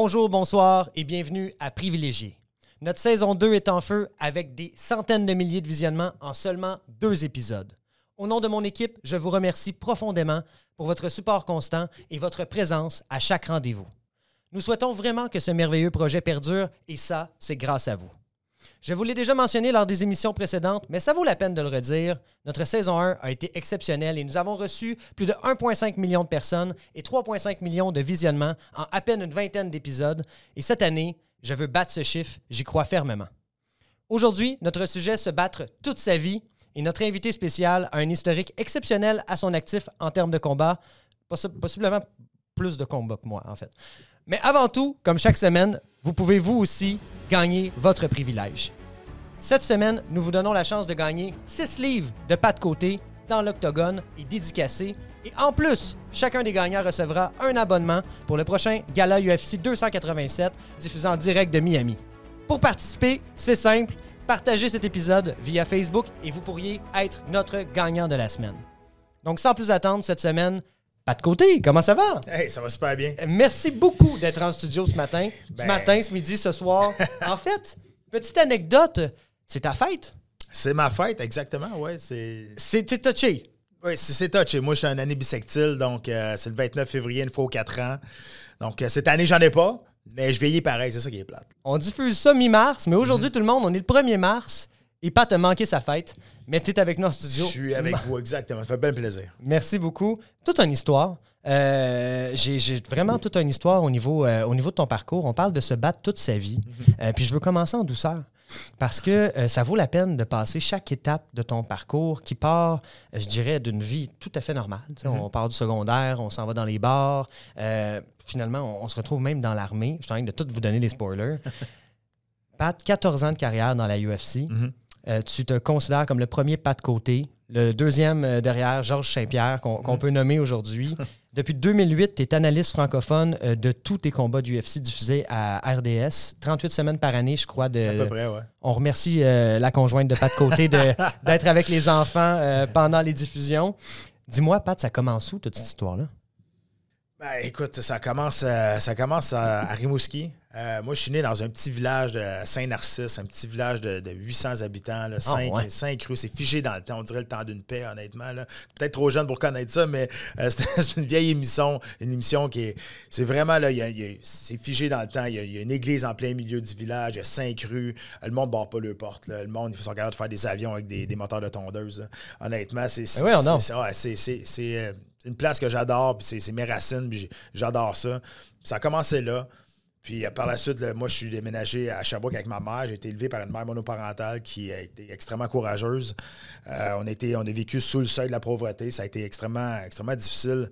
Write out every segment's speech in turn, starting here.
Bonjour, bonsoir et bienvenue à Privilégié. Notre saison 2 est en feu avec des centaines de milliers de visionnements en seulement deux épisodes. Au nom de mon équipe, je vous remercie profondément pour votre support constant et votre présence à chaque rendez-vous. Nous souhaitons vraiment que ce merveilleux projet perdure et ça, c'est grâce à vous. Je vous l'ai déjà mentionné lors des émissions précédentes, mais ça vaut la peine de le redire. Notre saison 1 a été exceptionnelle et nous avons reçu plus de 1,5 million de personnes et 3,5 millions de visionnements en à peine une vingtaine d'épisodes. Et cette année, je veux battre ce chiffre, j'y crois fermement. Aujourd'hui, notre sujet se battre toute sa vie et notre invité spécial a un historique exceptionnel à son actif en termes de combat, possi- possiblement plus de combats que moi en fait. Mais avant tout, comme chaque semaine, vous pouvez vous aussi gagner votre privilège. Cette semaine, nous vous donnons la chance de gagner 6 livres de pas de côté dans l'octogone et dédicacés. Et en plus, chacun des gagnants recevra un abonnement pour le prochain Gala UFC 287 diffusé en direct de Miami. Pour participer, c'est simple, partagez cet épisode via Facebook et vous pourriez être notre gagnant de la semaine. Donc sans plus attendre, cette semaine, pas de côté, comment ça va? Hey, ça va super bien. Merci beaucoup d'être en studio ce matin. Ce Ben- matin, ce midi, ce soir. en fait, petite anecdote, c'est ta fête? C'est ma fête, exactement, ouais. C'est C'était touché. ouais, c'est touché. Moi, je suis un année bisectile, donc euh, c'est le 29 février, une fois aux 4 ans. Donc, euh, cette année, j'en ai pas, mais je vieillis pareil, c'est ça qui est plate. On diffuse ça mi-mars, mais aujourd'hui, tout le monde, on est le 1er mars. Et Pat a manqué sa fête, mais tu es avec nous en Je studio. suis avec vous, exactement. Ça fait bien plaisir. Merci beaucoup. Toute une histoire. Euh, j'ai vraiment toute une histoire au niveau, euh, au niveau de ton parcours. On parle de se battre toute sa vie. Euh, puis je veux commencer en douceur. Parce que ça vaut la peine de passer chaque étape de ton parcours qui part, je dirais, d'une vie tout à fait normale. Tu sais, On part du secondaire, on s'en va dans les bars. Finalement, on, on se retrouve même dans l'armée. Je suis en train de tout vous donner des spoilers. Pat, 14 ans de carrière dans la UFC. Mhm. Euh, tu te considères comme le premier pas de côté, le deuxième euh, derrière Georges Saint-Pierre, qu'on qu'on peut nommer aujourd'hui. Depuis 2008, tu es analyste francophone euh, de tous tes combats du UFC diffusés à RDS. 38 semaines par année, je crois. À De, peu près, ouais. on remercie la conjointe de Pat Côté d'être avec les enfants pendant les diffusions. Dis-moi, Pat, ça commence où toute cette histoire-là? Ben, écoute, ça commence, euh, ça commence à, à Rimouski. Euh, moi, je suis né dans un petit village de Saint-Narcisse, un petit village de, de 800 habitants, là, 5, ouais. cinq rues. C'est figé dans le temps. On dirait le temps d'une paix, honnêtement. Peut-être trop jeune pour connaître ça, mais euh, c'est une vieille émission. Une émission qui est. C'est vraiment là, c'est figé dans le temps. Il y, a, il y a une église en plein milieu du village, il y a cinq rues. Le monde ne barre pas leurs portes. là. Le monde, ils sont capables de faire des avions avec des, des moteurs de tondeuse. là. Honnêtement, c'est. c'est- Ben oui, c'est- c'est- une place que j'adore, puis c'est mes racines, j'adore ça. Ça a commencé là. Puis euh, par la suite, moi, je suis déménagé à Sherbrooke avec ma mère. J'ai été élevé par une mère monoparentale qui a été extrêmement courageuse. Euh, on, on a vécu sous le seuil de la pauvreté. Ça a été extrêmement, difficile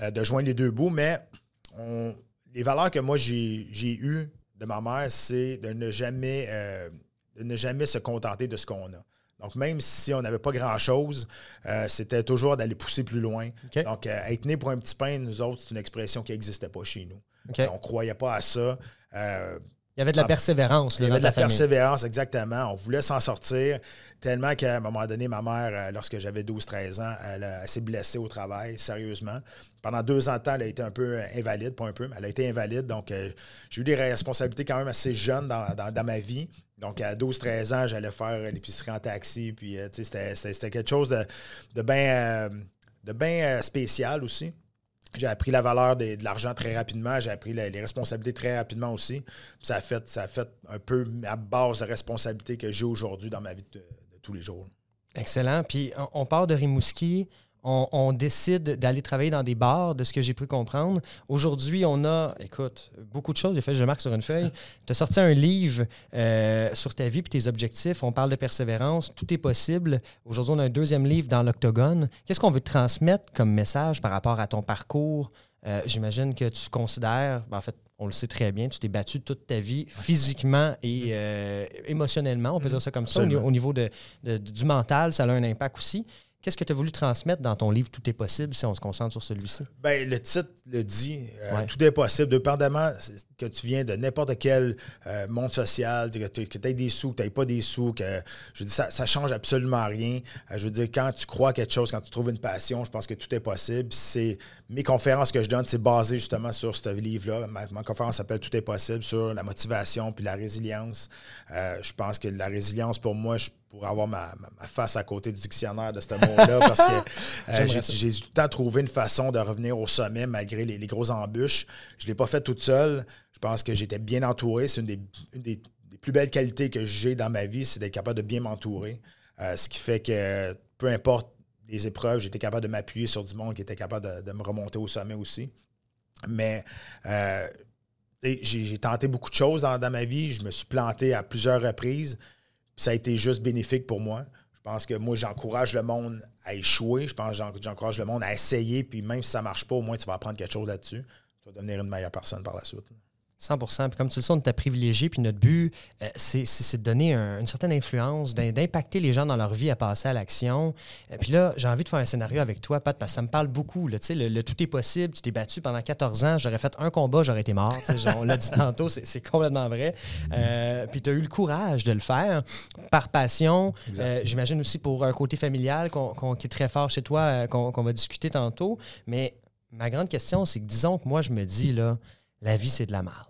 euh, de joindre les deux bouts, mais les valeurs que moi, j'ai eues de ma mère, c'est de de ne jamais se contenter de ce qu'on a. Donc, même si on n'avait pas grand-chose, euh, c'était toujours d'aller pousser plus loin. Donc, euh, être né pour un petit pain, nous autres, c'est une expression qui n'existait pas chez nous. On ne croyait pas à ça. Euh, Il y avait de la Ah, persévérance il y avait de la famille. persévérance, exactement. On voulait s'en sortir. Tellement qu'à un moment donné, ma mère, euh, lorsque j'avais 12-13 ans, elle, a- elle s'est blessée au travail, sérieusement. Pendant deux ans de temps, elle a été un peu euh, invalide, pas un peu, mais elle a été invalide. Donc, euh, j'ai eu des responsabilités quand même assez jeunes dans, dans- dans ma vie. Donc, à 12-13 ans, j'allais faire l'épicerie en taxi. Puis, euh, tu sais, c'était- quelque chose de, de bien de euh, spécial aussi. J'ai appris la valeur de l'argent très rapidement. J'ai appris les responsabilités très rapidement aussi. Ça a fait, ça fait un peu ma base de responsabilité que j'ai aujourd'hui dans ma vie de, tous les jours. Excellent. Puis on, on part de Rimouski. On, on décide d'aller travailler dans des bars, de ce que j'ai pu comprendre. Aujourd'hui, on a, écoute, beaucoup de choses. J'ai fait, je marque sur une feuille. Tu as sorti un livre euh, sur ta vie et tes objectifs. On parle de persévérance. Tout est possible. Aujourd'hui, on a un deuxième livre dans l'Octogone. Qu'est-ce qu'on veut te transmettre comme message par rapport à ton parcours? Euh, J'imagine que tu considères, ben, en fait, on le sait très bien, tu t'es battu toute ta vie physiquement et euh, émotionnellement, on peut dire ça comme ça. Au, Absolument. ni- au niveau de, de- du mental, ça a un impact aussi. Qu'est-ce que tu as voulu transmettre dans ton livre Tout est possible si on se concentre sur celui-ci? Ben, le titre le dit. Euh, Ouais. Tout est possible, dépendamment que tu viens de n'importe quel euh, monde social, que tu aies des sous, que tu n'aies pas des sous, que je veux dire, ça, ça change absolument rien. Euh, je veux dire, quand tu crois à quelque chose, quand tu trouves une passion, je pense que tout est possible. C'est mes conférences que je donne, c'est basé justement sur ce livre-là. Ma, ma conférence s'appelle Tout est possible sur la motivation puis la résilience. Je pense que la résilience, pour moi, je pourrais avoir ma, ma- ma face à côté du dictionnaire de ce mot-là parce que euh, j'ai tout le temps trouvé une façon de revenir au sommet malgré les, les grosses embûches. Je ne l'ai pas fait toute seule. Je pense que j'étais bien entouré. C'est une, des, une des- des plus belles qualités que j'ai dans ma vie, c'est d'être capable de bien m'entourer. Euh, ce qui fait que peu importe les épreuves, j'étais capable de m'appuyer sur du monde qui était capable de, de me remonter au sommet aussi. Mais euh, j'ai tenté beaucoup de choses dans, dans ma vie. Je me suis planté à plusieurs reprises. Ça a été juste bénéfique pour moi. Je pense que moi, j'encourage le monde à échouer. Je pense que j'en- j'encourage le monde à essayer. Puis même si ça ne marche pas, au moins, tu vas apprendre quelque chose là-dessus. Tu vas devenir une meilleure personne par la suite. 100 Puis comme tu le sais, on est privilégié. Puis notre but, euh, c'est c'est- de donner un- une certaine influence, d'im- d'impacter les gens dans leur vie à passer à l'action. Euh, puis là, j'ai envie de faire un scénario avec toi, Pat, parce que ça me parle beaucoup. là. Le, le tout est possible. Tu t'es battu pendant 14 ans. J'aurais fait un combat, j'aurais été mort. Genre, on l'a dit tantôt, c'est c'est complètement vrai. Euh, puis tu as eu le courage de le faire par passion. J'imagine aussi pour un côté familial qu'on- qu'on- qui est très fort chez toi, qu'on qu'on va discuter tantôt. Mais ma grande question, c'est que disons que moi, je me dis, là, la vie, c'est de la merde.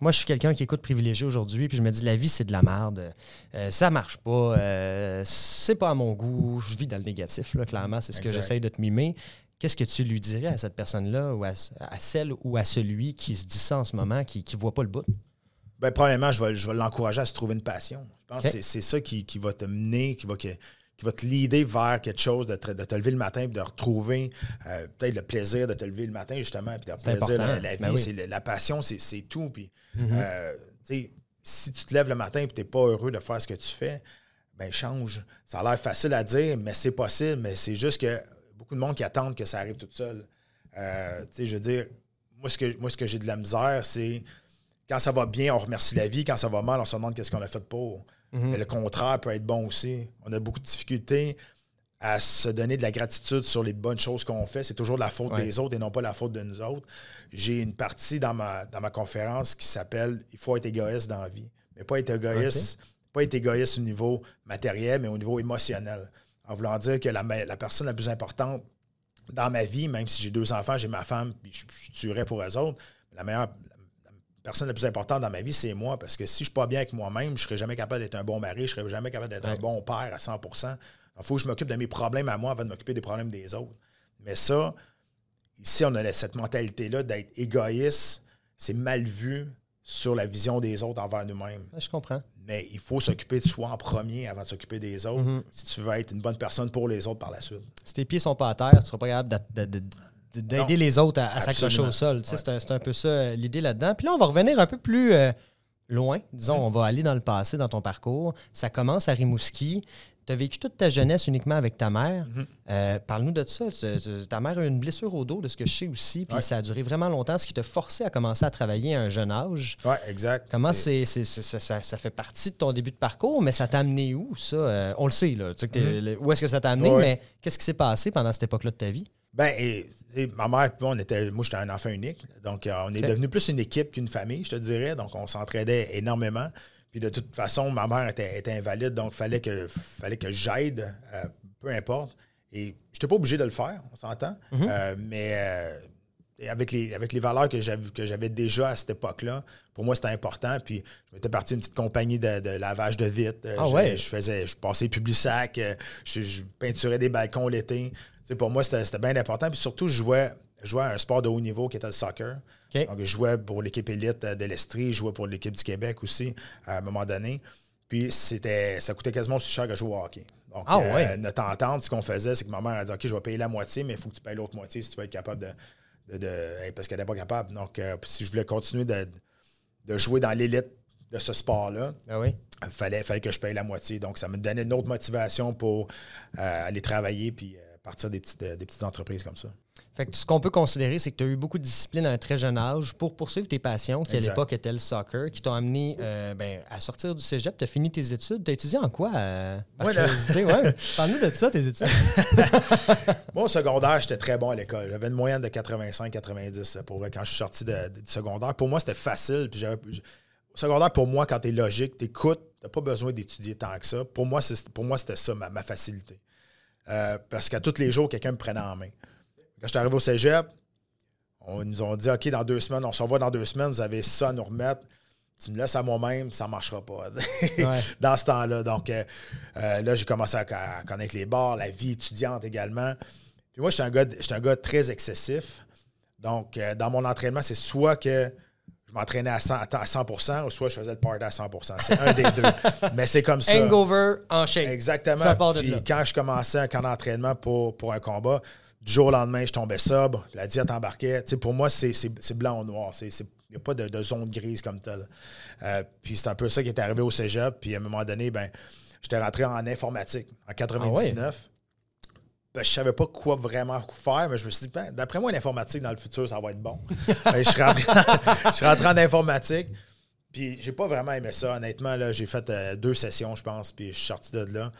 Moi, je suis quelqu'un qui écoute privilégié aujourd'hui, puis je me dis, la vie, c'est de la merde. Euh, ça marche pas. euh, c'est pas à mon goût. Je vis dans le négatif, là, clairement. C'est ce que j'essaye de te mimer. Qu'est-ce que tu lui dirais à cette personne-là, ou à, à celle ou à celui qui se dit ça en ce moment, qui ne voit pas le bout? Ben, premièrement, je vais, je vais l'encourager à se trouver une passion. Je pense que c'est- c'est ça qui, qui va te mener, qui va, que- qui va te leader vers quelque chose, de te, de te lever le matin et de retrouver euh, peut-être le plaisir de te lever le matin, justement, puis plaisir de important. la, la vie. Ben oui. c'est le- la passion, c'est tout. Puis, Mhm. euh, si tu te lèves le matin et tu n'es pas heureux de faire ce que tu fais, ben change. Ça a l'air facile à dire, mais c'est possible. Mais c'est juste que beaucoup de monde qui attendent que ça arrive tout seul. Euh, je veux dire, moi, ce que, moi, ce que j'ai de la misère, c'est quand ça va bien, on remercie la vie. Quand ça va mal, on se demande qu'est-ce qu'on a fait pour. Mhm. Mais le contraire peut être bon aussi. On a beaucoup de difficultés à se donner de la gratitude sur les bonnes choses qu'on fait. C'est toujours la faute Ouais. des autres et non pas la faute de nous autres. J'ai une partie dans ma, dans ma conférence qui s'appelle Il faut être égoïste dans la vie. Mais pas être égoïste, pas être égoïste au niveau matériel, mais au niveau émotionnel. En voulant dire que la, personne la plus importante dans ma vie, même si j'ai deux enfants, j'ai ma femme, puis je, je tuerais pour eux autres, la meilleure personne la plus importante dans ma vie, c'est moi. Parce que si je ne suis pas bien avec moi-même, je ne serai jamais capable d'être un bon mari, je ne serai jamais capable d'être un bon père à 100% Il faut que je m'occupe de mes problèmes à moi avant de m'occuper des problèmes des autres. Mais ça, ici, on a cette mentalité-là d'être égoïste. C'est mal vu sur la vision des autres envers nous-mêmes. Ouais, je comprends. Mais il faut s'occuper de soi en premier avant de s'occuper des autres Mhm. si tu veux être une bonne personne pour les autres par la suite. Si tes pieds sont pas à terre, tu ne seras pas capable de- de- de- d'aider les autres à, à s'accrocher au sol. Ouais. C'est un, peu ça euh, l'idée là-dedans. Puis là, on va revenir un peu plus euh, loin. Disons, on va aller dans le passé, dans ton parcours. Ça commence à Rimouski. Tu as vécu toute ta jeunesse uniquement avec ta mère. Mhm. Euh, Parle-nous de ça. Ta mère a eu une blessure au dos, de ce que je sais aussi. Puis Ouais. ça a duré vraiment longtemps, ce qui t'a forcé à commencer à travailler à un jeune âge. Oui, exact. Comment C'est- ça, fait partie de ton début de parcours, mais ça t'a amené où, ça? Euh, on le sait, là. Tu sais que le- où est-ce que ça t'a amené. Ouais. mais qu'est-ce qui s'est passé pendant cette époque-là de ta vie? Ben, et, ma mère, puis moi, on était, moi, j'étais un enfant unique. Donc, euh, on est devenu plus une équipe qu'une famille, je te dirais. Donc, on s'entraidait énormément. Puis, de toute façon, ma mère était, était invalide, donc il fallait que, fallait que j'aide, euh, peu importe. Et je n'étais pas obligé de le faire, on s'entend. Mhm. Euh, mais et avec, les, avec les valeurs que j'avais, déjà à cette époque-là, pour moi, c'était important. Puis, je m'étais parti une petite compagnie de, de lavage de vitres. Ah je, ouais? je faisais, je passais Publisac, je, je peinturais des balcons l'été. Pour moi, c'était, bien important. Puis surtout, je jouais, je jouais à un sport de haut niveau qui était le soccer. Donc, je jouais pour l'équipe élite euh, de l'Estrie, je jouais pour l'équipe du Québec aussi, à un moment donné. Puis, c'était, ça coûtait quasiment aussi cher que jouer au hockey. Donc, Ah euh, ouais? notre entente, ce qu'on faisait, c'est que ma mère a dit OK, je vais payer la moitié, mais il faut que tu payes l'autre moitié si tu veux être capable de. de- de- hey, parce qu'elle n'était pas capable. Donc, euh, si je voulais continuer de, de jouer dans l'élite de ce sport-là, Ah oui? fallait, fallait que je paye la moitié. Donc, ça me donnait une autre motivation pour euh, aller travailler puis euh, partir des petites, des petites entreprises comme ça. Fait que ce qu'on peut considérer, c'est que tu as eu beaucoup de discipline à un très jeune âge pour poursuivre tes passions, qui à l'époque étaient le soccer, qui t'ont amené euh, ben, à sortir du cégep. Tu as fini tes études. Tu as étudié en quoi euh, par Ouais? Ouais. Parle-nous de ça, tes études. Moi, au secondaire, j'étais très bon à l'école. J'avais une moyenne de 85-90 pour vrai, quand je suis sorti de- de- du secondaire. Pour moi, c'était facile. Puis au secondaire, pour moi, quand tu es logique, tu écoutes, tu n'as pas besoin d'étudier tant que ça. Pour moi, c'est- pour moi c'était ça, ma, ma facilité. Euh, parce qu'à tous les jours, quelqu'un me prenait en main. Quand je suis arrivé au cégep, on ils nous ont dit OK, dans deux semaines, on se revoit dans deux semaines, vous avez ça à nous remettre. Tu me laisses à moi-même, ça ne marchera pas. Ouais. dans ce temps-là. Donc euh, euh, là, j'ai commencé à, à connaître les bars, la vie étudiante également. Puis moi, j'étais un gars, un gars très excessif. Donc, euh, dans mon entraînement, c'est soit que je m'entraînais à 100, à 100 ou soit je faisais le party à 100% C'est un des deux. Mais c'est comme ça. Hangover en shape. Exactement. Ça part de Puis là. quand je commençais un camp d'entraînement pour, pour un combat, du jour au lendemain, je tombais sobre, la diète embarquait. Tu sais, pour moi, c'est blanc ou noir. Il n'y a pas de, de zone grise comme telle. Euh, puis c'est un peu ça qui est arrivé au cégep. Puis à un moment donné, ben, j'étais rentré en informatique en 99. Ben, je savais pas quoi vraiment faire, mais je me suis dit, ben, d'après moi, l'informatique dans le futur, ça va être bon. Ben, je, suis rentré, je en informatique. Puis j'ai pas vraiment aimé ça, honnêtement. Là, j'ai fait euh, deux sessions, je pense, puis je suis sorti de là.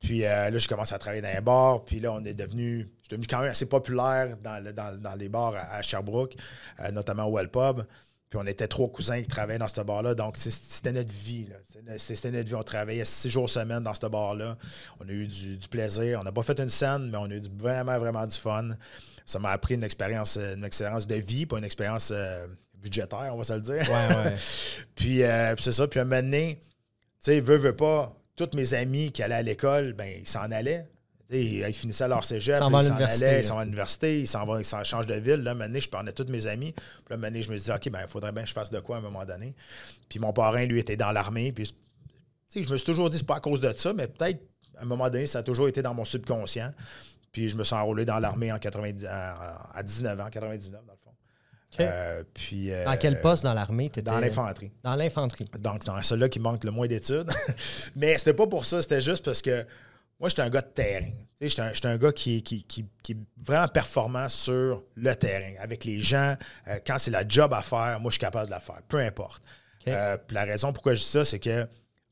Puis euh, là, j'ai commencé à travailler dans les bars. Puis là, on est devenu, je suis devenu quand même assez populaire dans, dans- dans les bars à, Sherbrooke, euh, notamment au Well Pub. Puis on était trois cousins qui travaillaient dans ce bar-là. Donc, c'était notre vie. C'était- notre vie. On travaillait six jours semaine dans ce bar-là. On a eu du, du plaisir. On n'a pas fait une scène, mais on a eu du- vraiment, vraiment du fun. Ça m'a appris une expérience, une expérience de vie, pas une expérience euh, budgétaire, on va se le dire. Ouais, ouais. Puis, euh, puis c'est ça. Puis un moment donné, tu sais, veut, veut pas, tous mes amis qui allaient à l'école, ben, ils s'en allaient. Sais, Ils finissaient leur cégep, ils s'en allaient, ils s'en vont à l'université, ils s'en vont, ils s'en changent de ville. Là, un moment donné, je prenais tous mes amis. Puis là, un moment donné, je me disais, OK, ben, il faudrait bien que je fasse de quoi à un moment donné. Puis mon parrain, lui, était dans l'armée. Puis, je me suis toujours dit, c'est pas à cause de ça, mais peut-être, à un moment donné, ça a toujours été dans mon subconscient. Puis je me suis enrôlé dans l'armée en 90, à, à 19 ans, 99, dans le fond. Euh, puis, euh, Dans quel poste dans l'armée? Dans l'infanterie. Dans l'infanterie. Donc, dans celui-là qui manque le moins d'études. Mais c'était pas pour ça, c'était juste parce que moi, j'étais un gars de terrain. J'étais un, un gars qui, qui, qui- qui est vraiment performant sur le terrain, avec les gens. Euh, quand c'est la job à faire, moi, je suis capable de la faire, peu importe. Euh, la raison pourquoi je dis ça, c'est que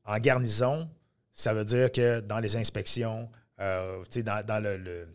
en garnison, ça veut dire que dans les inspections, euh, dans, dans le, le-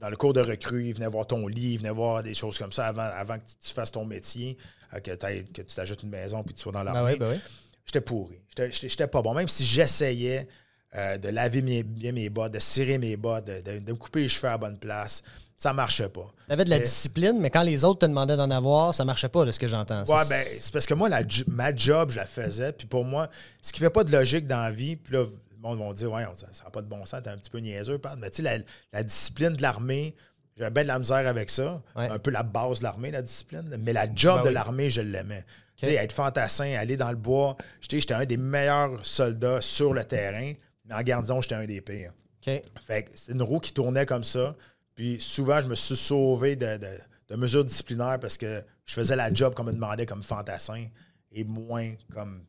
dans le cours de recrue, ils venaient voir ton lit, ils venaient voir des choses comme ça avant, avant que tu fasses ton métier, que, que tu t'ajoutes une maison puis tu sois dans Ben l'armée oui, ben oui. j'étais pourri. J'étais pas bon. Même si j'essayais euh, de laver mes- bien mes bas, de cirer mes bas, de, de- de me couper les cheveux à la bonne place, ça marchait pas. T'avais de la Mais- discipline, mais quand les autres te demandaient d'en avoir, ça marchait pas, de ce que j'entends. Ouais, ben, c'est parce que moi, la ma job, je la faisais. Puis pour moi, ce qui fait pas de logique dans la vie, puis là, le monde va dire, ouais, ça n'a pas de bon sens, t'es un petit peu niaiseux, Pat. Mais tu sais, la, la discipline de l'armée, j'avais bien de la misère avec ça. Ouais. Un peu la base de l'armée, la discipline. Mais la job Ben de oui. l'armée, je l'aimais. Tu sais, être fantassin, aller dans le bois. J'étais un des meilleurs soldats sur le terrain, mais en garnison, j'étais un des pires. OK. Fait que c'est une roue qui tournait comme ça. Puis souvent, je me suis sauvé de, de- de mesures disciplinaires parce que je faisais la job comme on me demandait comme fantassin et moins comme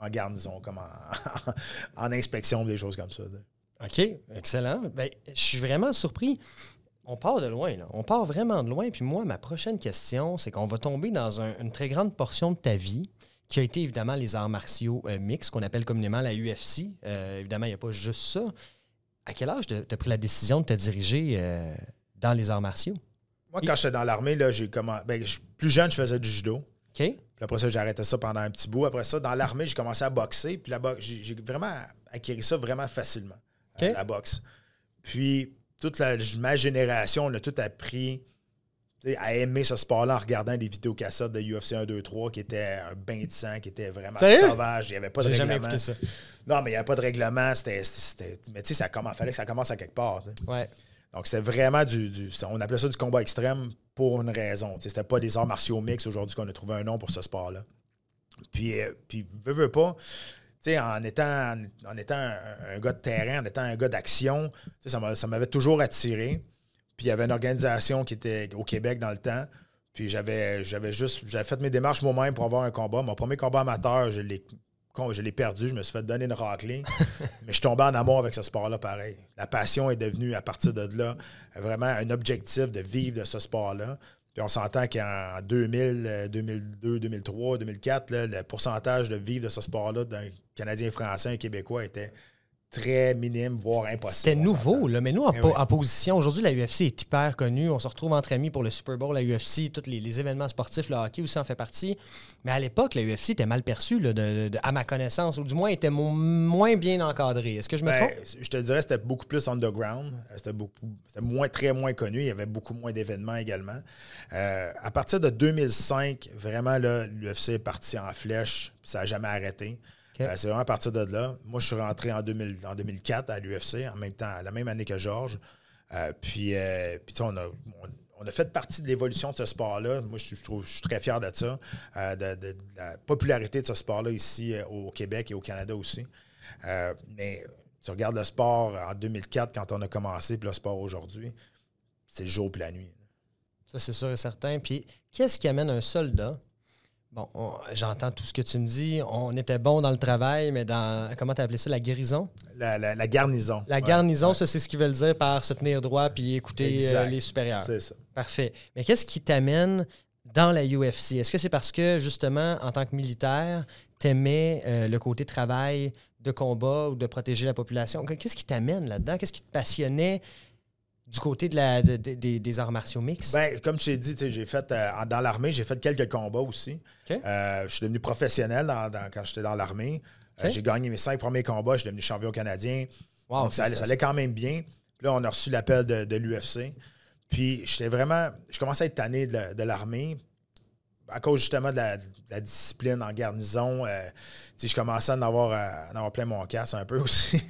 en garnison, comme en, en inspection, des choses comme ça. OK, excellent. Ben, je suis vraiment surpris. On part de loin, là. On part vraiment de loin. Puis moi, ma prochaine question, c'est qu'on va tomber dans un- une très grande portion de ta vie qui a été évidemment les arts martiaux euh, mixtes, qu'on appelle communément la UFC. Euh, évidemment, il n'y a pas juste ça. À quel âge tu as pris la décision de te diriger euh, dans les arts martiaux? Moi, quand j'étais dans l'armée, là, j'ai comment ben, plus jeune, je faisais du judo. OK? Puis après ça, j'ai arrêté ça pendant un petit bout. Après ça, dans l'armée, j'ai commencé à boxer. Puis la boxe, j'ai vraiment acquis ça vraiment facilement, la boxe. Puis toute la- ma génération, on a tout appris à aimer ce sport-là en regardant des vidéocassettes de UFC 1, 2, 3 qui étaient un bain de sang, qui étaient vraiment sauvages. Il n'y avait pas de règlement. jamais écouté ça. Non, mais il n'y avait pas de règlement. C'était, mais tu sais, ça commence, fallait que ça commence à quelque part. Ouais. Donc, c'était vraiment du, du- On appelait ça du combat extrême pour une raison. C'était pas des arts martiaux mix aujourd'hui qu'on a trouvé un nom pour ce sport-là. Puis, euh, puis veux, veux pas, tu sais, en étant, en étant un, un gars de terrain, en étant un gars d'action, ça m'avait toujours attiré. Puis il y avait une organisation qui était au Québec dans le temps. Puis j'avais, j'avais juste, j'avais fait mes démarches moi-même pour avoir un combat. Mon premier combat amateur, je l'ai je l'ai perdu, je me suis fait donner une raclée, mais je suis tombé en amour avec ce sport-là pareil. La passion est devenue, à partir de là, vraiment un objectif de vivre de ce sport-là. Puis on s'entend qu'en 2000, 2002, 2003, 2004, le pourcentage de vivre de ce sport-là d'un Canadien français, un Québécois était très minime, voire impossible. C'était nouveau, là, mais nous, en, eh position, aujourd'hui, la UFC est hyper connue. On se retrouve entre amis pour le Super Bowl, la UFC, tous les, événements sportifs, le hockey aussi en fait partie. Mais à l'époque, la UFC était mal perçue, à ma connaissance, ou du moins était moins bien encadré. Est-ce que je me ben, trompe? Je te dirais que c'était beaucoup plus underground. C'était moins, très moins connu. Il y avait beaucoup moins d'événements également. Euh, à partir de 2005, vraiment, l'UFC est parti en flèche, ça n'a jamais arrêté. Euh, c'est vraiment à partir de là. Moi, je suis rentré en, 2004 à l'UFC, en même temps, la même année que Georges. Euh, puis, euh, on, a, fait partie de l'évolution de ce sport-là. Moi, je, suis très fier de ça, de, la popularité de ce sport-là ici au Québec et au Canada aussi. mais tu regardes le sport en 2004 quand on a commencé, puis le sport aujourd'hui, c'est le jour et la nuit. Ça, c'est sûr et certain. Puis, qu'est-ce qui amène un soldat Bon, j'entends tout ce que tu me dis. On était bon dans le travail, mais dans, comment tu as appelé ça, la guérison? La, garnison. La garnison, ça, c'est ce qu'ils veulent dire par se tenir droit puis écouter euh, les supérieurs. C'est ça. Parfait. Mais qu'est-ce qui t'amène dans la UFC? Est-ce que c'est parce que, justement, en tant que militaire, tu aimais euh, le côté travail de combat ou de protéger la population? Qu'est-ce qui t'amène là-dedans? Qu'est-ce qui te passionnait? Du côté de la, des arts martiaux mix? Ben, comme je t'ai dit, j'ai fait euh, dans l'armée, j'ai fait quelques combats aussi. Euh, je suis devenu professionnel quand j'étais dans l'armée. Euh, j'ai gagné mes cinq premiers combats, je suis devenu champion canadien. Donc, ça, allait quand même bien. Puis là, on a reçu l'appel de, l'UFC. Puis j'étais vraiment. Je commençais à être tanné de, l'armée à cause justement de la, discipline en garnison, je commençais à en avoir, avoir plein mon casse un peu aussi.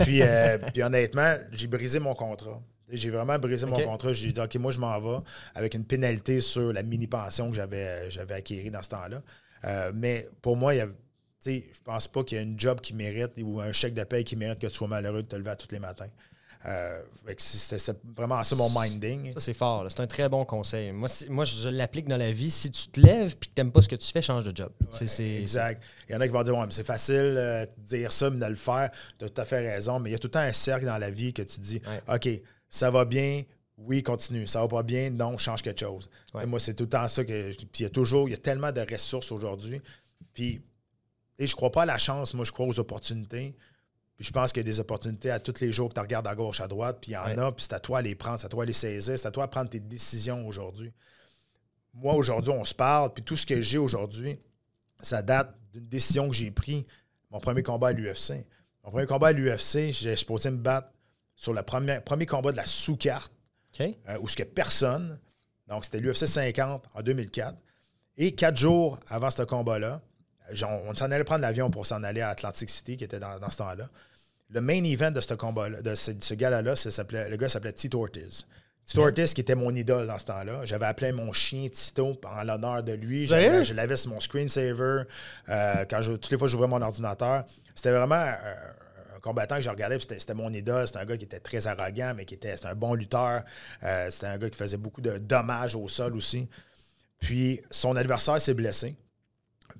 puis, puis honnêtement, j'ai brisé mon contrat. J'ai vraiment brisé mon contrat. J'ai dit, OK, moi, je m'en vais avec une pénalité sur la mini-pension que j'avais, euh, j'avais acquérie dans ce temps-là. Euh, mais pour moi, il y je pense pas qu'il y a une job qui mérite ou un chèque de paye qui mérite que tu sois malheureux de te lever à tous les matins. Euh, c'était vraiment ça mon minding. Ça, c'est fort. C'est un très bon conseil. Moi, moi je l'applique dans la vie. Si tu te lèves et que tu n'aimes pas ce que tu fais, change de job. exact. Il y en a qui vont dire ouais, c'est facile de dire ça, mais de le faire. Tu as tout à fait raison. Mais il y a tout le temps un cercle dans la vie que tu dis OK, ça va bien, oui, continue. Ça va pas bien, non, change quelque chose. Moi, c'est tout le temps ça que. Puis il y a toujours, il y a tellement de ressources aujourd'hui. Puis, et je crois pas à la chance, moi, je crois aux opportunités. Puis je pense qu'il y a des opportunités à tous les jours que tu regardes à gauche, à droite, puis il y en a, puis c'est à toi de les prendre, c'est à toi de les saisir, c'est à toi de prendre tes décisions aujourd'hui. Moi, aujourd'hui, on se parle, puis tout ce que j'ai aujourd'hui, ça date d'une décision que j'ai prise, mon premier combat à l'UFC. Mon premier combat à l'UFC, j'ai supposé me battre sur le premier, premier combat de la sous-carte, euh, où ce que personne. Donc, c'était l'UFC 50 en 2004. Et quatre jours avant ce combat-là, on s'en allait prendre l'avion pour s'en aller à Atlantic City, qui était dans, ce temps-là. Le main event de ce combat-là, de ce, ce gars-là, le gars s'appelait Tito Ortiz. Tito Ortiz, qui était mon idole dans ce temps-là. J'avais appelé mon chien Tito en l'honneur de lui. Je l'avais sur mon screensaver. Euh, quand je, toutes les fois que j'ouvrais mon ordinateur. C'était vraiment euh, combattant que j'ai regardé, c'était mon idole. C'était un gars qui était très arrogant, mais qui était, un bon lutteur. Euh, c'était un gars qui faisait beaucoup de dommages au sol aussi. Puis son adversaire s'est blessé.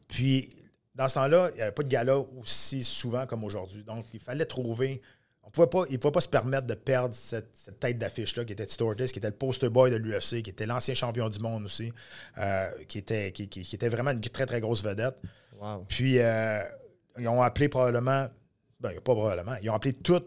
Puis dans ce temps-là, il n'y avait pas de gala aussi souvent comme aujourd'hui. Donc, il fallait trouver. On pouvait pas, il ne pouvait pas se permettre de perdre cette, tête d'affiche-là, qui était Tito Ortiz, qui était le poster boy de l'UFC, qui était l'ancien champion du monde aussi, euh, qui, était, qui, était vraiment une très, très grosse vedette. Puis, euh, ils ont appelé probablement ben, pas probablement. Ils ont appelé tout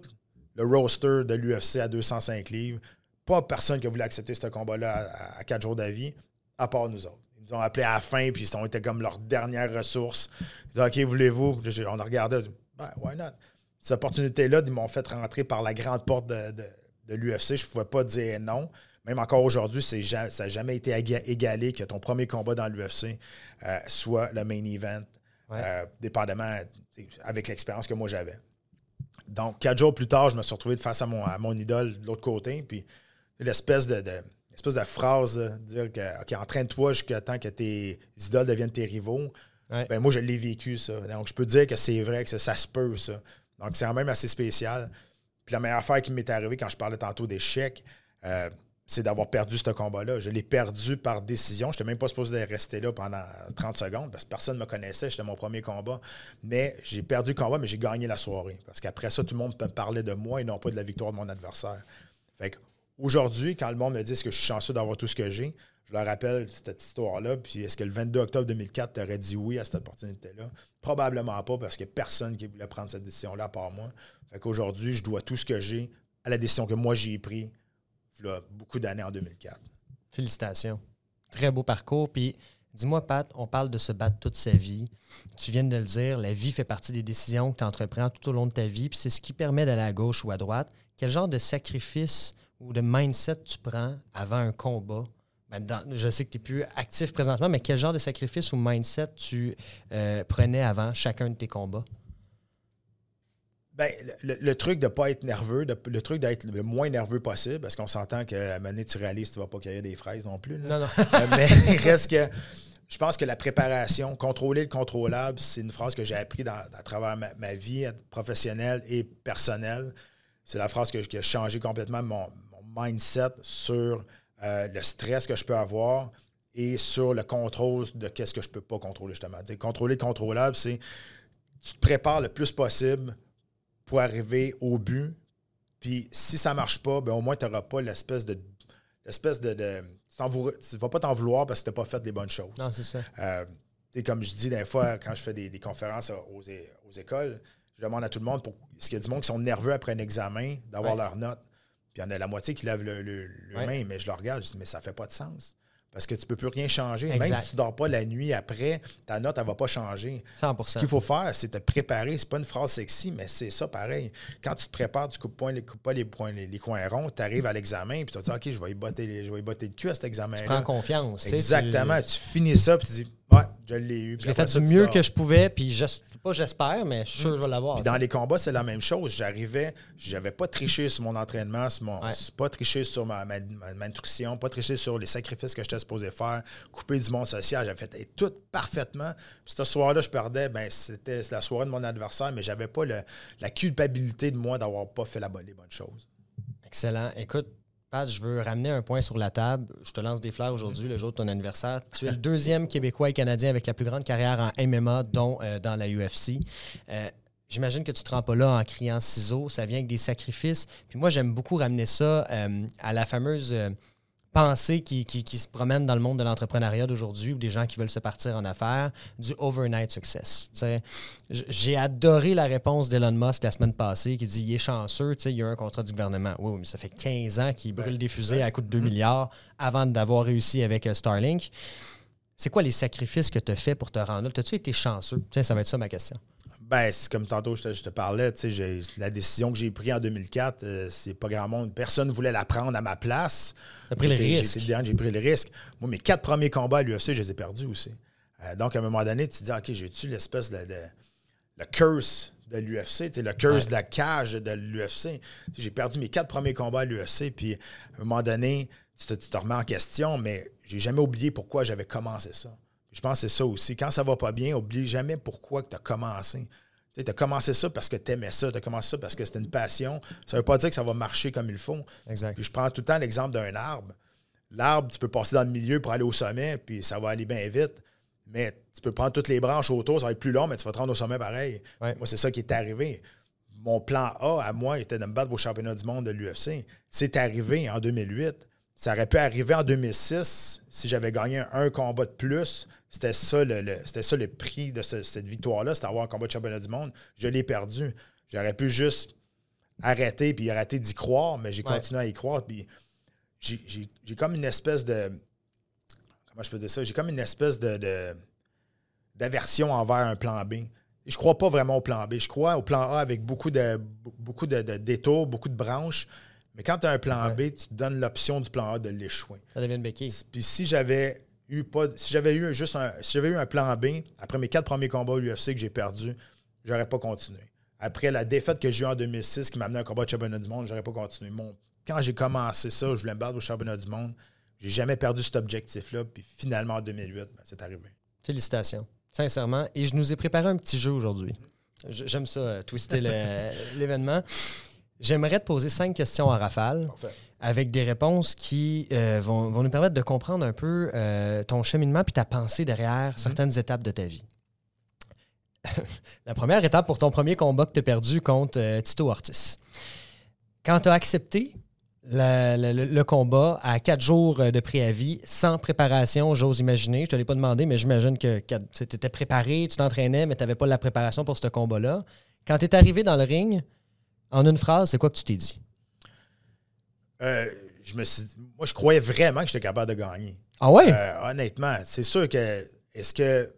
le roster de l'UFC à 205 livres. Pas personne qui a voulu accepter ce combat-là à, quatre jours d'avis, à part nous autres. Ils nous ont appelé à la fin, puis ils ont été comme leur dernière ressource. Ils ont dit OK, voulez-vous? On a regardé, on a dit ben, why not? Cette opportunité-là, ils m'ont fait rentrer par la grande porte de, l'UFC. Je ne pouvais pas dire non. Même encore aujourd'hui, ça n'a jamais été égalé que ton premier combat dans l'UFC euh, soit le main event, euh, dépendamment avec l'expérience que moi j'avais. Donc, quatre jours plus tard, je me suis retrouvé face à mon, à mon idole de l'autre côté. Puis, l'espèce de, de, de phrase, de dire que, OK, entraîne-toi jusqu'à temps que tes idoles deviennent tes rivaux. Ben, moi, je l'ai vécu, ça. Donc, je peux dire que c'est vrai, que ça, se peut, ça. Donc, c'est quand même assez spécial. Puis, la meilleure affaire qui m'est arrivée quand je parlais tantôt d'échecs, euh, c'est d'avoir perdu ce combat-là. Je l'ai perdu par décision. Je n'étais même pas supposé rester là pendant 30 secondes parce que personne ne me connaissait. C'était mon premier combat. Mais j'ai perdu le combat, mais j'ai gagné la soirée. Parce qu'après ça, tout le monde peut parler de moi et non pas de la victoire de mon adversaire. Fait aujourd'hui, quand le monde me dit que je suis chanceux d'avoir tout ce que j'ai, je leur rappelle cette histoire-là. Puis est-ce que le 22 octobre 2004, tu aurais dit oui à cette opportunité-là? Probablement pas parce qu'il n'y a personne qui voulait prendre cette décision-là à part moi. Fait qu'aujourd'hui, je dois tout ce que j'ai à la décision que moi j'ai prise beaucoup d'années en 2004. Félicitations. Très beau parcours. Puis dis-moi, Pat, on parle de se battre toute sa vie. Tu viens de le dire, la vie fait partie des décisions que tu entreprends tout au long de ta vie. Puis c'est ce qui permet d'aller à gauche ou à droite. Quel genre de sacrifice ou de mindset tu prends avant un combat? Ben, je sais que tu n'es plus actif présentement, mais quel genre de sacrifice ou mindset tu euh, prenais avant chacun de tes combats? Ben, le, truc de ne pas être nerveux, le truc d'être le moins nerveux possible, parce qu'on s'entend qu'à un moment donné, tu réalises que tu ne vas pas cueillir des fraises non plus. Non, non. Euh, mais il reste que je pense que la préparation, contrôler le contrôlable, c'est une phrase que j'ai appris à travers ma, vie professionnelle et personnelle. C'est la phrase que, qui a changé complètement mon, mindset sur euh, le stress que je peux avoir et sur le contrôle de qu'est-ce que je ne peux pas contrôler, justement. contrôler le contrôlable, c'est tu te prépares le plus possible pour arriver au but. Puis si ça ne marche pas, ben au moins tu n'auras pas l'espèce de. L'espèce de, tu ne vas pas t'en vouloir parce que tu n'as pas fait les bonnes choses. Non, c'est ça. Euh, comme je dis des fois, quand je fais des, conférences aux, aux, écoles, je demande à tout le monde pour, est-ce qu'il y a du monde qui sont nerveux après un examen d'avoir leur note. Puis il y en a la moitié qui lève le, le, main, mais je le regarde, je dis, mais ça fait pas de sens. Parce que tu ne peux plus rien changer. Même si tu ne dors pas la nuit après, ta note, elle ne va pas changer. 100 Ce qu'il faut faire, c'est te préparer. Ce n'est pas une phrase sexy, mais c'est ça pareil. Quand tu te prépares, tu ne coupes, pas les, points, les, coins ronds, tu arrives à l'examen, puis tu te dis, OK, je vais y botter, je vais y botter le cul à cet examen-là. Tu prends confiance. Exactement. Tu... finis ça, puis tu dis, Ouais, je l'ai eu. Je l'ai fait du mieux que je pouvais, puis pas j'espère, mais je suis sûr que je vais l'avoir. Dans les combats, c'est la même chose. J'arrivais, j'avais pas triché sur mon entraînement, sur mon, pas triché sur ma, ma, nutrition, pas triché sur les sacrifices que j'étais supposé faire, couper du monde social. J'avais fait tout parfaitement. Puis ce soir-là, je perdais, ben, c'était la soirée de mon adversaire, mais j'avais pas la culpabilité de moi d'avoir pas fait la, les bonnes choses. Excellent. Écoute, Pat, je veux ramener un point sur la table. Je te lance des fleurs aujourd'hui, le jour de ton anniversaire. Tu es le deuxième Québécois et Canadien avec la plus grande carrière en MMA, dont euh, dans la UFC. Euh, j'imagine que tu ne te rends pas là en criant ciseaux. Ça vient avec des sacrifices. Puis moi, j'aime beaucoup ramener ça euh, à la fameuse pensée qui, se promène dans le monde de l'entrepreneuriat d'aujourd'hui ou des gens qui veulent se partir en affaires, du overnight success. J'ai adoré la réponse d'Elon Musk la semaine passée qui dit il est chanceux, il y a un contrat du gouvernement. Oui, mais ça fait 15 ans qu'il brûle des fusées à coût de 2 milliards avant d'avoir réussi avec euh, Starlink. C'est quoi les sacrifices que tu as fait pour te rendre là? As-tu été chanceux? ça va être ça ma question. Ben, c'est comme tantôt je te, parlais, la décision que j'ai prise en 2004, euh, c'est pas grand monde. Personne ne voulait la prendre à ma place. J'ai pris le risque. J'ai pris le risque. Moi, mes quatre premiers combats à l'UFC, je les ai perdus aussi. Euh, donc, à un moment donné, tu te dis, OK, j'ai-tu l'espèce de, le curse de l'UFC, le curse de la cage de l'UFC. J'ai perdu mes quatre premiers combats à l'UFC, puis à un moment donné, tu te, tu te remets en question, mais j'ai jamais oublié pourquoi j'avais commencé ça. Je pense que c'est ça aussi. Quand ça va pas bien, oublie jamais pourquoi tu as commencé. Tu as commencé ça parce que tu aimais ça, tu as commencé ça parce que c'était une passion. Ça ne veut pas dire que ça va marcher comme il faut. Exact. je prends tout le temps l'exemple d'un arbre. L'arbre, tu peux passer dans le milieu pour aller au sommet, puis ça va aller bien vite. Mais tu peux prendre toutes les branches autour, ça va être plus long, mais tu vas te rendre au sommet pareil. Moi, c'est ça qui est arrivé. Mon plan A à moi était de me battre au championnat du monde de l'UFC. C'est arrivé en 2008. Ça aurait pu arriver en 2006 si j'avais gagné un, combat de plus. C'était ça le, ça le prix de cette victoire-là, c'était avoir un combat de championnat du monde. Je l'ai perdu. J'aurais pu juste arrêter puis arrêter d'y croire, mais j'ai continué à y croire. Puis j'ai comme une espèce de. Comment je peux dire ça? J'ai comme une espèce de, d'aversion envers un plan B. Je ne crois pas vraiment au plan B. Je crois au plan A avec beaucoup de, beaucoup de détours, beaucoup de branches. Mais quand tu as un plan B, tu te donnes l'option du plan A de l'échouer. Ça devient une béquille. Puis si j'avais si j'avais eu juste un j'avais eu un plan B après mes quatre premiers combats au UFC que j'ai perdu, j'aurais pas continué. Après la défaite que j'ai eue en 2006 qui m'a amené à un combat de championnat du monde, j'aurais pas continué. quand j'ai commencé ça, je voulais me battre au championnat du monde. J'ai jamais perdu cet objectif-là. Puis finalement, en 2008, ben, c'est arrivé. Félicitations. Sincèrement. Et je nous ai préparé un petit jeu aujourd'hui. J'aime ça, euh, twister l'événement. J'aimerais te poser cinq questions à rafale Parfait. avec des réponses qui euh, vont, vont nous permettre de comprendre un peu euh, ton cheminement puis ta pensée derrière Mhm. certaines étapes de ta vie. La première étape pour ton premier combat que tu as perdu contre euh, Tito Ortiz. Quand tu as accepté la- la- le, le combat à quatre jours de préavis, sans préparation, j'ose imaginer, je ne te l'ai pas demandé, mais j'imagine que tu étais préparé, tu t'entraînais, mais tu n'avais pas la préparation pour ce combat-là. Quand tu es arrivé dans le ring, en une phrase, c'est quoi que tu t'es dit? Euh, je me suis moi, je croyais vraiment que j'étais capable de gagner. Ah ouais? Euh, honnêtement, c'est sûr que. Est-ce que.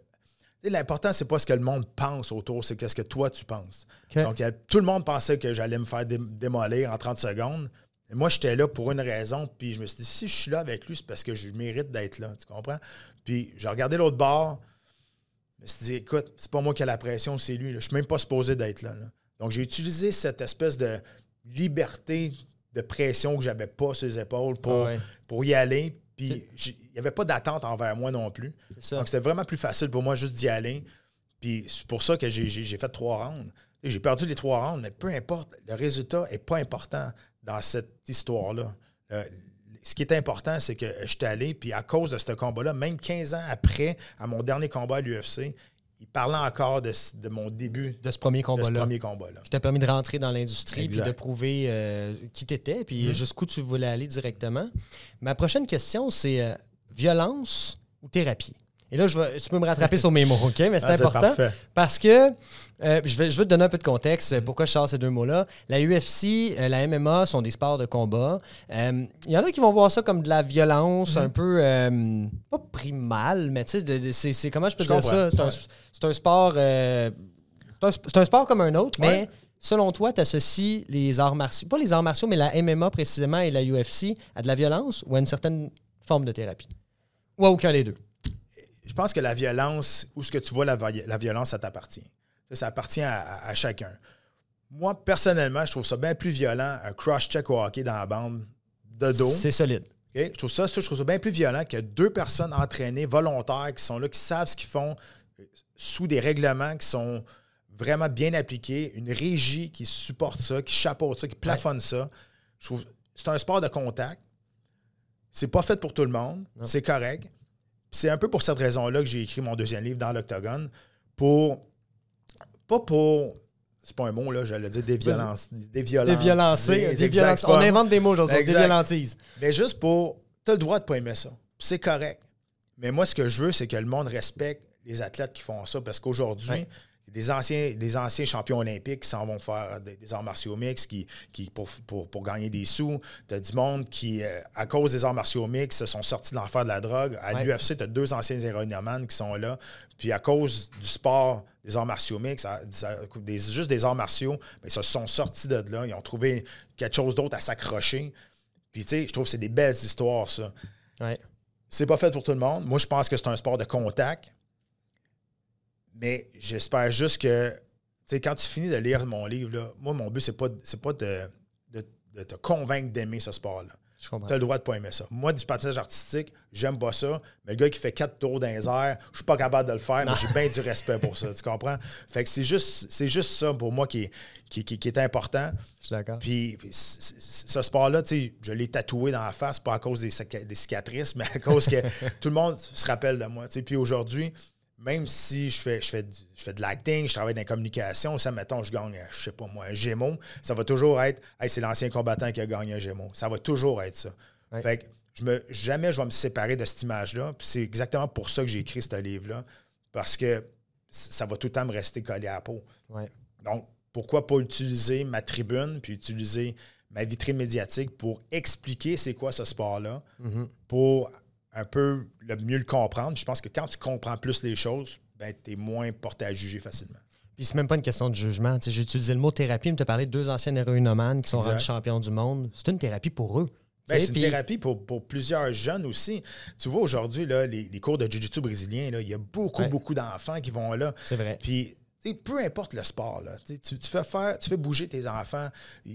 L'important, c'est pas ce que le monde pense autour, c'est qu'est-ce que toi, tu penses. Donc, tout le monde pensait que j'allais me faire dé- démolir en 30 secondes. Et moi, j'étais là pour une raison. Puis je me suis dit, si je suis là avec lui, c'est parce que je mérite d'être là. Tu comprends? Puis j'ai regardé l'autre bord. Je me suis dit, écoute, c'est pas moi qui ai la pression, c'est lui. là. Je suis même pas supposé d'être là, là. Donc, j'ai utilisé cette espèce de liberté de pression que j'avais pas sur les épaules pour, Ah ouais. pour y aller. Puis il n'y avait pas d'attente envers moi non plus. Donc, c'était vraiment plus facile pour moi juste d'y aller. Puis c'est pour ça que j'ai- fait trois rounds. J'ai perdu les trois rounds, mais peu importe, le résultat n'est pas important dans cette histoire-là. Euh, ce qui est important, c'est que je suis allé, puis à cause de ce combat-là, même 15 ans après, à mon dernier combat à l'UFC, il parlait encore de, de mon début de ce premier combat-là. premier combat-là. Qui t'a permis de rentrer dans l'industrie puis de prouver euh, qui t'étais puis Mhm. jusqu'où tu voulais aller directement. Ma prochaine question, c'est euh, violence ou thérapie? Et là, je vais, tu peux me rattraper sur mes mots, OK? Mais c'est Ah, important parce que euh, je, vais, je vais te donner un peu de contexte. euh, Pourquoi je sors ces deux mots-là? La UFC, euh, la MMA sont des sports de combat. Euh, Il y en a qui vont voir ça comme de la violence Mhm. un peu, pas primale, mais tu sais, c'est comment je peux Je dire ça? C'est un, Ouais. c'est un sport... c'est un, sport comme un autre, mais selon toi, tu associes les arts martiaux, pas les arts martiaux, mais la MMA précisément et la UFC à de la violence ou à une certaine forme de thérapie? Ou à aucun des deux? Je pense que la violence, où ce que tu vois la, la violence, ça t'appartient. Ça, ça appartient à, à- à chacun. Moi, personnellement, je trouve ça bien plus violent, un cross-check au hockey dans la bande de dos. C'est solide. Je, trouve ça, ça, je trouve ça bien plus violent que deux personnes entraînées, volontaires, qui sont là, qui savent ce qu'ils font, sous des règlements qui sont vraiment bien appliqués, une régie qui supporte ça, qui chapeaute ça, qui plafonne ça. Je trouve c'est un sport de contact. C'est pas fait pour tout le monde. C'est correct. C'est un peu pour cette raison-là que j'ai écrit mon deuxième livre dans l'Octogone. Pour. Pas pour. C'est pas un mot, là, j'allais dire déviolence. Déviolencer. Déviolencer. Exact, déviolence. c'est pas On invente des mots aujourd'hui. Exact. Déviolentise. Mais juste pour. Tu as le droit de pas aimer ça. C'est correct. Mais moi, ce que je veux, c'est que le monde respecte les athlètes qui font ça. Parce qu'aujourd'hui, Ouais. Des anciens, des anciens champions olympiques qui s'en vont faire des, des arts martiaux mixtes qui, qui, pour, pour, pour gagner des sous. Tu as du monde qui, euh, à cause des arts martiaux mixtes, se sont sortis de l'enfer de la drogue. À Ouais. l'UFC, tu as deux anciens héroïnomanes qui sont là. Puis à cause du sport des arts martiaux mixtes, des- juste des arts martiaux, ben, ils se sont sortis de là. Ils ont trouvé quelque chose d'autre à s'accrocher. Puis, tu sais, je trouve que c'est des belles histoires, ça. Ouais. C'est pas fait pour tout le monde. Moi, je pense que c'est un sport de contact. Mais j'espère juste que, tu sais, quand tu finis de lire mon livre, là, moi, mon but, c'est pas, c'est pas de, de- de te convaincre d'aimer ce sport-là. Tu as le droit de pas aimer ça. Moi, du patinage artistique, j'aime pas ça. Mais le gars qui fait quatre tours dans les airs, je suis pas capable de le faire, mais j'ai bien du respect pour ça. Tu comprends? Fait que c'est juste, c'est juste ça pour moi qui est, qui, qui- qui est important. Je suis d'accord. Puis, ce sport-là, tu sais, je l'ai tatoué dans la face, pas à cause des, des cicatrices, mais à cause que tout le monde se rappelle de moi. tu sais. Puis aujourd'hui, même si je fais, je fais, du- je fais de l'acting, je travaille dans la communication, ça, mettons, je gagne, je sais pas moi, un Gémeaux, ça va toujours être, hey, c'est l'ancien combattant qui a gagné un Gémeaux. Ça va toujours être ça. Ouais. Fait que je me, jamais je vais me séparer de cette image-là. Puis c'est exactement pour ça que j'ai écrit ce livre-là, parce que ça va tout le temps me rester collé à la peau. Ouais. Donc, pourquoi pas utiliser ma tribune, puis utiliser ma vitrine médiatique pour expliquer c'est quoi ce sport-là, Mhm. pour un peu le mieux le comprendre. Je pense que quand tu comprends plus les choses, ben, tu es moins porté à juger facilement. Puis c'est même pas une question de jugement. J'ai utilisé le mot thérapie, mais tu as parlé de deux anciennes héroïnomanes qui sont Exact. rendus champions du monde. C'est une thérapie pour eux. Ben, c'est une thérapie pour, pour plusieurs jeunes aussi. Tu vois, aujourd'hui, les, les cours de Jiu-Jitsu brésilien, il y a beaucoup, Ouais. beaucoup d'enfants qui vont là. C'est vrai. Puis, peu importe le sport, là, tu, fais faire, tu fais bouger tes enfants.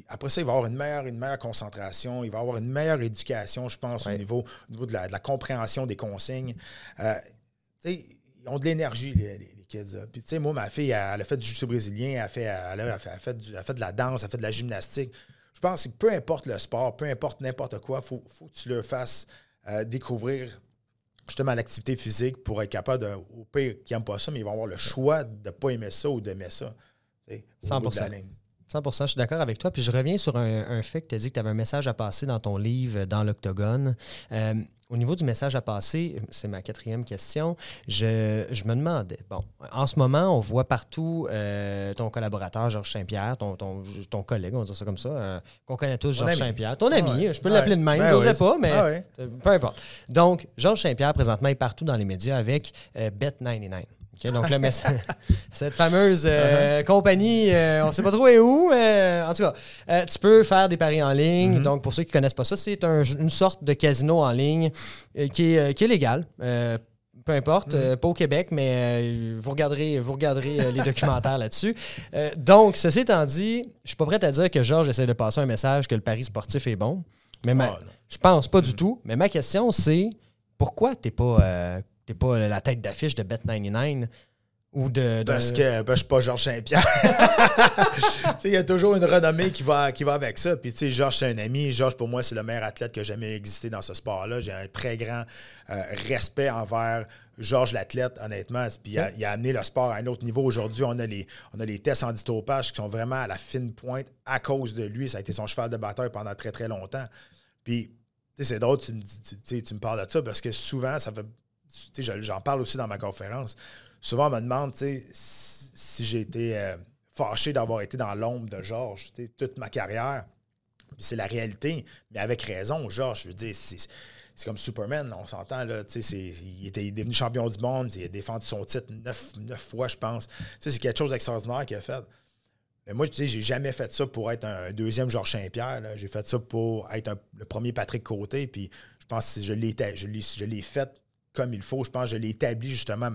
Après ça, il va avoir une meilleure, une meilleure concentration, il va avoir une meilleure éducation, je pense, Ouais. au niveau, au niveau de, la, de la compréhension des consignes. Euh, ils ont de l'énergie, les, les- les kids. là. Puis, tu sais, moi, ma fille, elle, elle a fait du jiu brésilien, elle a fait, elle a, elle a fait, elle a fait du- elle a fait de la danse, elle a fait de la gymnastique. pense que peu importe le sport, peu importe n'importe quoi, il faut, faut, que tu leur fasses euh, découvrir justement l'activité physique pour être capable de, au pire, qui n'aiment pas ça, mais ils vont avoir le choix de ne pas aimer ça ou d'aimer ça. 100 100 je suis d'accord avec toi. Puis je reviens sur un, fait que tu as dit que tu avais un message à passer dans ton livre, dans l'Octogone. Euh, au niveau du message à passer, c'est ma quatrième question. Je, me demandais, bon, en ce moment, on voit partout euh, ton collaborateur, Georges Saint-Pierre, ton, ton, collègue, on va dire ça comme ça, euh, qu'on connaît tous, Georges Saint-Pierre. Ton ami, je peux l'appeler de même, je ne sais pas, mais ah peu importe. Donc, Georges Saint-Pierre, présentement, est partout dans les médias avec Bet99 donc message, cette fameuse euh, uh-huh. compagnie, euh, on ne sait pas trop où, mais en tout cas, euh, tu peux faire des paris en ligne. Mm-hmm. Donc, pour ceux qui ne connaissent pas ça, c'est une sorte de casino en ligne qui est, qui, est, légal. peu importe, mm-hmm. pas au Québec, mais vous regarderez, vous regarderez les documentaires là-dessus. donc, ceci étant dit, je ne suis pas prêt à dire que Georges essaie de passer un message que le pari sportif est bon. Mais ah, je pense pas du tout. Mais ma question, c'est pourquoi tu n'es pas T'es pas la tête d'affiche de Bet99 ou de, Parce que ben, je suis pas Georges Saint-Pierre. il y a toujours une renommée qui va, qui va avec ça. Puis, tu sais, Georges, c'est un ami. Georges, pour moi, c'est le meilleur athlète qui a jamais existé dans ce sport-là. J'ai un très grand euh, respect envers Georges, l'athlète, honnêtement. Puis, il a, amené le sport à un autre niveau. Aujourd'hui, on, a les, on a les tests en ditopage qui sont vraiment à la fine pointe à cause de lui. Ça a été son cheval de bataille pendant très, très longtemps. Puis, tu sais, c'est drôle, tu me, tu me parles de ça parce que souvent, ça fait j'en parle aussi dans ma conférence. Souvent, on me demande si j'ai été euh, fâché d'avoir été dans l'ombre de Georges toute ma carrière. C'est la réalité, mais avec raison, Georges. Je veux dire, c'est comme Superman, on s'entend. là. Il était devenu champion du monde, il a défendu son titre neuf, fois, je pense. C'est quelque chose d'extraordinaire qu'il a fait. Mais moi, sais, j'ai jamais fait ça pour être un deuxième Georges Saint-Pierre. J'ai fait ça pour être le premier Patrick Côté. Puis je pense que je l'ai fait comme il faut. Je pense que je l'ai établi justement.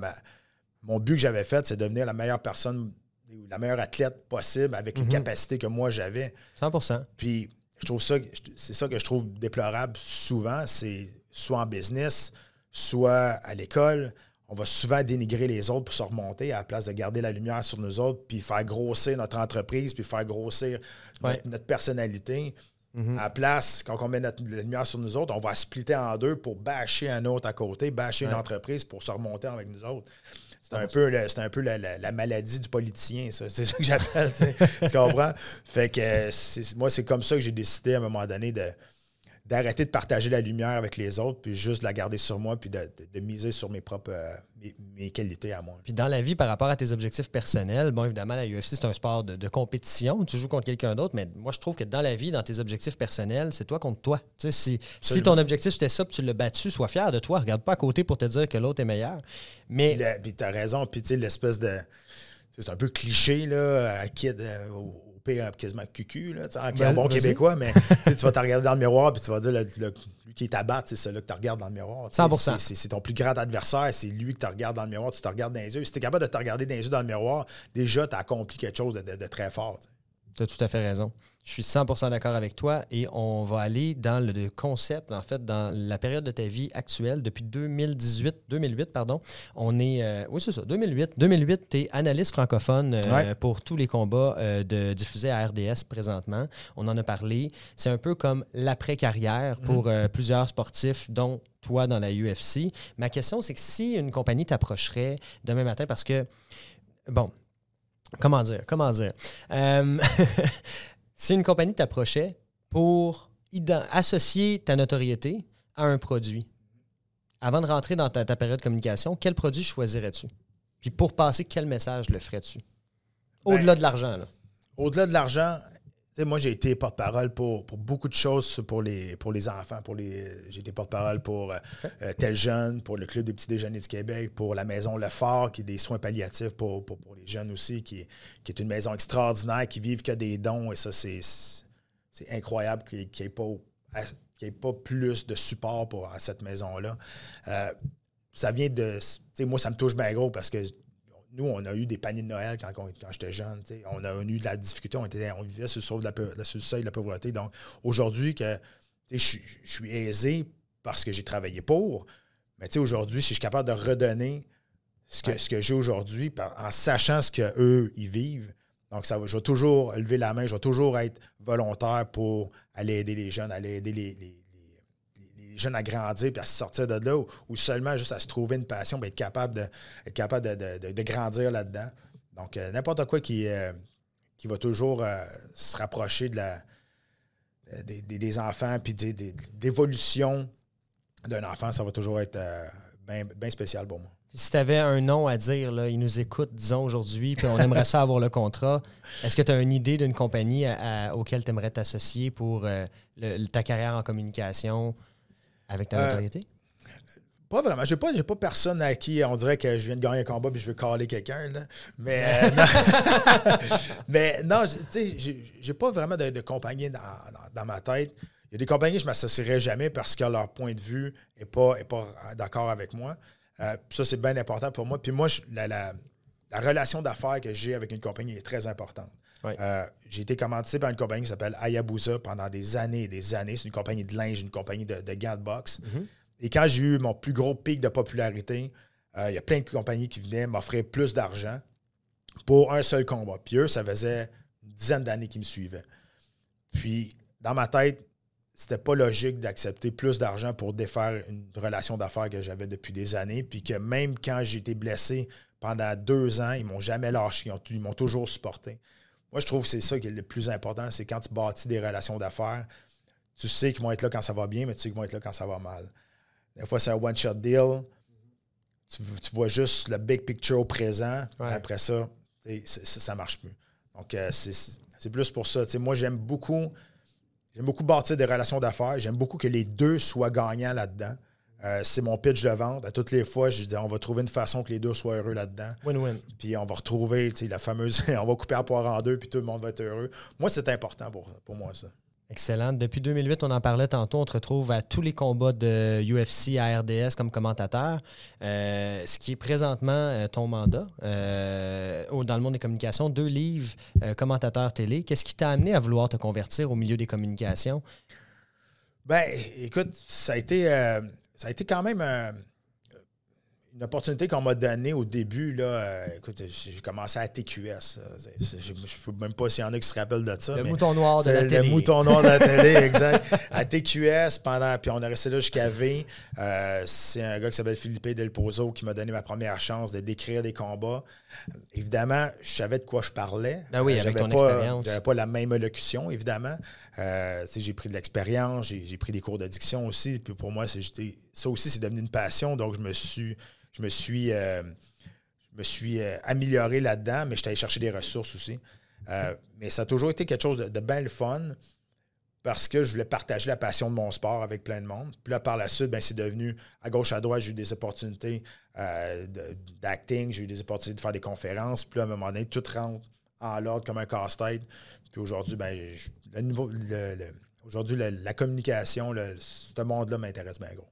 mon but que j'avais fait, c'est de devenir la meilleure personne, la meilleure athlète possible avec les mhm. capacités que moi j'avais. 100% Puis je trouve ça, c'est ça que je trouve déplorable souvent, c'est soit en business, soit à l'école. On va souvent dénigrer les autres pour se remonter à la place de garder la lumière sur nous autres, puis faire grossir notre entreprise, puis faire grossir notre personnalité. Mhm. À la place, quand on met notre lumière sur nous autres, on va splitter en deux pour bâcher un autre à côté, bâcher une entreprise pour se remonter avec nous autres. C'est un, peu, un peu la, maladie du politicien, ça. C'est ça que j'appelle. tu comprends? Fait que moi, c'est comme ça que j'ai décidé à un moment donné de, d'arrêter de partager la lumière avec les autres, puis juste de la garder sur moi, puis de, miser sur mes propres euh, mes, qualités à moi. Puis dans la vie, par rapport à tes objectifs personnels, bon, évidemment, la UFC, c'est un sport de, compétition. Tu joues contre quelqu'un d'autre, mais moi, je trouve que dans la vie, dans tes objectifs personnels, c'est toi contre toi. Tu sais, si, si ton objectif c'était ça, puis tu l'as battu, sois fier de toi. Regarde pas à côté pour te dire que l'autre est meilleur. Mais. Puis, tu as raison, puis tu sais, l'espèce de. C'est un peu cliché, là, à kid, quasiment cucu, là, en bon québécois, mais tu vas te regarder dans le miroir puis tu vas dire le, lui qui est à battre, c'est celui que tu regardes dans le miroir. 100 C'est ton plus grand adversaire, c'est lui que tu regardes dans le miroir, tu te regardes dans les yeux. Si tu es capable de te regarder dans les yeux dans le miroir, déjà, tu as accompli quelque chose de, très fort. Tu as tout à fait raison. Je suis 100% d'accord avec toi et on va aller dans le concept, en fait, dans la période de ta vie actuelle, depuis 2018, 2008, pardon. On est, euh, oui, c'est ça, 2008. 2008, tu es analyste francophone euh, pour tous les combats euh, de, diffusés à RDS présentement. On en a parlé. C'est un peu comme l'après-carrière pour mm. plusieurs sportifs, dont toi dans la UFC. Ma question, c'est que si une compagnie t'approcherait demain matin, parce que, bon, comment dire, comment dire, si une compagnie t'approchait pour associer ta notoriété à un produit, avant de rentrer dans ta, période de communication, quel produit choisirais-tu? Puis pour passer, quel message le ferais-tu? Au-delà de l'argent. Au-delà de l'argent, moi, j'ai été porte-parole pour, beaucoup de choses pour les, pour les enfants. Pour les, j'ai été porte-parole pour euh, euh, Tel Jeune, pour le Club des petits déjeuners du Québec, pour la Maison Le Fort, qui est des soins palliatifs pour, les jeunes aussi, qui, qui, est une maison extraordinaire, qui vivent que des dons. Et ça, c'est, c'est incroyable qu'il n'y ait, ait, pas plus de support pour à cette maison-là. Euh, ça vient de. Moi, ça me touche bien gros parce que nous, on a eu des paniers de Noël quand, quand j'étais jeune. On a eu de la difficulté, on, était, on vivait sur le, seuil de la pauvreté. Donc, aujourd'hui, que je suis aisé parce que j'ai travaillé pour, mais aujourd'hui, si je suis capable de redonner ce que, que j'ai aujourd'hui en sachant ce qu'eux, ils vivent, Donc, ça, je vais toujours lever la main, je vais toujours être volontaire pour aller aider les jeunes, aller aider les, jeunes à grandir puis à se sortir de là ou, seulement juste à se trouver une passion, être capable de, être capable de, grandir là-dedans. Donc, euh, n'importe quoi qui, euh, va toujours euh, se rapprocher de la, des, enfants puis d'évolution d'un enfant, ça va toujours être bien spécial pour moi. Si tu avais un nom à dire, là, il nous écoute, disons, aujourd'hui, puis on aimerait ça avoir le contrat, est-ce que tu as une idée d'une compagnie à, auquel tu aimerais t'associer pour ta carrière en communication avec ta notoriété? Pas vraiment. J'ai pas, pas personne à qui on dirait que je viens de gagner un combat et je veux caler quelqu'un. Mais, euh, non. mais non, tu sais, j'ai pas vraiment de, compagnie dans, ma tête. Il y a des compagnies que je ne m'associerai jamais parce que leur point de vue n'est pas, est pas d'accord avec moi. Euh, ça, c'est bien important pour moi. Puis moi, la, relation d'affaires que j'ai avec une compagnie est très importante. Euh, j'ai été commandité par une compagnie qui s'appelle Hayabusa pendant des années et des années. C'est une compagnie de linge, une compagnie de, de gants de boxe. Mm-hmm. Et quand j'ai eu mon plus gros pic de popularité, euh, il y a plein de compagnies qui venaient m'offrir plus d'argent pour un seul combat. Puis eux, ça faisait une dizaine d'années qu'ils me suivaient. Puis, dans ma tête, c'était pas logique d'accepter plus d'argent pour défaire une relation d'affaires que j'avais depuis des années. Puis que même quand j'ai été blessé pendant deux ans, ils m'ont jamais lâché. Ils m'ont toujours supporté. Moi, je trouve que c'est ça qui est le plus important, c'est quand tu bâtis des relations d'affaires, tu sais qu'ils vont être là quand ça va bien, mais tu sais qu'ils vont être là quand ça va mal. Des fois, c'est un one-shot deal. Tu, vois juste le big picture au présent. Après ça, ça ne marche plus. Donc, euh, c'est plus pour ça. moi, j'aime beaucoup, j'aime beaucoup bâtir des relations d'affaires. J'aime beaucoup que les deux soient gagnants là-dedans. Euh, c'est mon pitch de vente. À toutes les fois, je dis on va trouver une façon que les deux soient heureux là-dedans. Win-win. Puis on va retrouver la fameuse on va couper la poire en deux, puis tout le monde va être heureux. Moi, c'est important pour, pour moi, ça. Excellent. Depuis 2008, on en parlait tantôt, on te retrouve à tous les combats de UFC à RDS comme commentateur. Euh, ce qui est présentement euh, ton mandat euh, dans le monde des communications, deux livres commentateur télé. Qu'est-ce qui t'a amené à vouloir te convertir au milieu des communications? Ben, écoute, ça a été, ça a été quand même une opportunité qu'on m'a donnée au début, là, euh, écoute, j'ai commencé à TQS. Je ne sais même pas s'il y en a qui se rappellent de ça. Le mouton noir de la télé. Le mouton noir de la télé, exact. À TQS, pendant, puis on est resté là jusqu'à V. Euh, c'est un gars qui s'appelle Philippe Del Pozo qui m'a donné ma première chance de décrire des combats. Évidemment, je savais de quoi je parlais. Ah oui, avec ton expérience. J'avais pas la même élocution, évidemment. Euh, j'ai pris de l'expérience, j'ai pris des cours d'addiction aussi. Puis pour moi, ça aussi, c'est devenu une passion. Donc, je me suis je me suis, euh, me suis euh, amélioré là-dedans, mais j'étais allé chercher des ressources aussi. Euh, mais ça a toujours été quelque chose de, de bien le fun parce que je voulais partager la passion de mon sport avec plein de monde. Puis là, par la suite, ben, c'est devenu à gauche, à droite, j'ai eu des opportunités d'acting, j'ai eu des opportunités de faire des conférences. Puis là, à un moment donné, tout rentre en l'ordre comme un casse-tête. Puis aujourd'hui, ben, aujourd'hui, la communication, ce monde-là m'intéresse bien gros.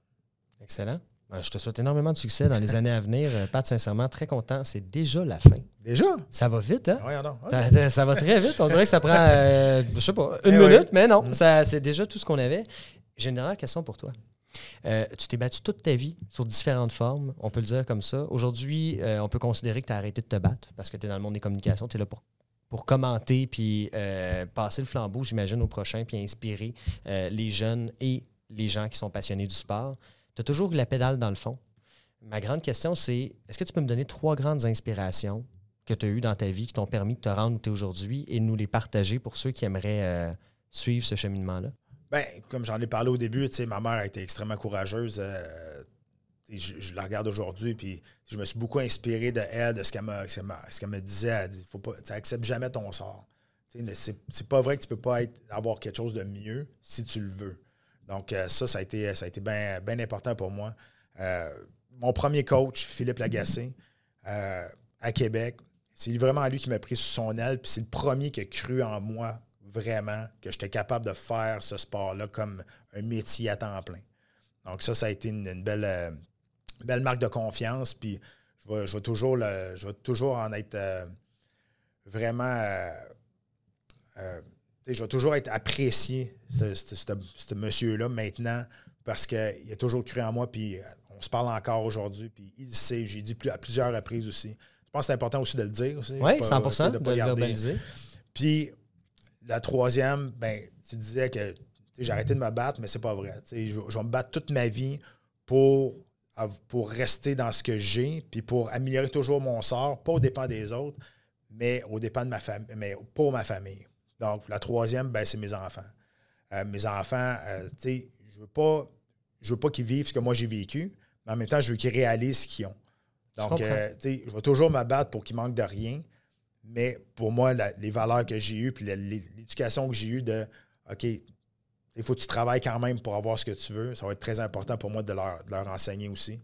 Excellent. Ben, je te souhaite énormément de succès dans les années à venir. Euh, Pat, sincèrement, très content. C'est déjà la fin. Déjà? Ça va vite, hein? Oui, non. Ça va très vite. On dirait que ça prend, euh, je sais pas, une eh minute, mais non. Mm. C'est déjà tout ce qu'on avait. J'ai une dernière question pour toi. Euh, tu t'es battu toute ta vie sur différentes formes, on peut le dire comme ça. Aujourd'hui, on peut considérer que tu as arrêté de te battre parce que tu es dans le monde des communications, tu es là pour, pour commenter puis passer le flambeau, j'imagine, au prochain, puis inspirer les jeunes et les gens qui sont passionnés du sport tu as toujours la pédale dans le fond. Ma grande question, c'est est-ce que tu peux me donner trois grandes inspirations que tu as eues dans ta vie qui t'ont permis de te rendre où tu es aujourd'hui et nous les partager pour ceux qui aimeraient euh, suivre ce cheminement-là? Bien, comme j'en ai parlé au début, ma mère a été extrêmement courageuse. Euh, je, la regarde aujourd'hui, puis je me suis beaucoup inspiré de elle, de ce qu'elle me, disait. Elle dit faut pas, tu n'acceptes jamais ton sort. C'est pas vrai que tu peux pas avoir quelque chose de mieux si tu le veux. Donc, euh, ça, ça a été, bien important pour moi. Euh, mon premier coach, Philippe Lagacé, euh, à Québec, c'est vraiment lui qui m'a pris sous son aile, puis c'est le premier qui a cru en moi vraiment que j'étais capable de faire ce sport-là comme un métier à temps plein. Donc, ça, ça a été une, belle, marque de confiance, puis je vais, toujours, je vais toujours en être vraiment je vais toujours être apprécié, ce, monsieur-là, maintenant, parce qu'il a toujours cru en moi, puis euh, on se parle encore aujourd'hui, puis il sait, j'ai dit à plusieurs reprises aussi, Je pense que c'est important aussi de le dire. aussi. Oui, Pas- 100 tu sais, de, pas verbaliser. Puis la troisième, ben, tu disais que j'ai arrêté de me battre, mais c'est pas vrai. Je, je vais me battre toute ma vie pour, rester dans ce que j'ai, puis pour améliorer toujours mon sort, pas au dépend des autres, mais au dépend de ma famille, mais pour ma famille. Donc, la troisième, ben, c'est mes enfants. Euh, mes enfants, euh, tu sais, je veux pas, je veux pas qu'ils vivent ce que moi j'ai vécu, mais en même temps, je veux qu'ils réalisent ce qu'ils ont. Donc, euh, tu sais, je vais toujours me battre pour qu'ils manquent de rien, mais pour moi, la- les valeurs que j'ai eues, puis l'éducation que j'ai eue de OK, il faut que tu travailles quand même pour avoir ce que tu veux, ça va être très important pour moi de leur, de leur enseigner aussi.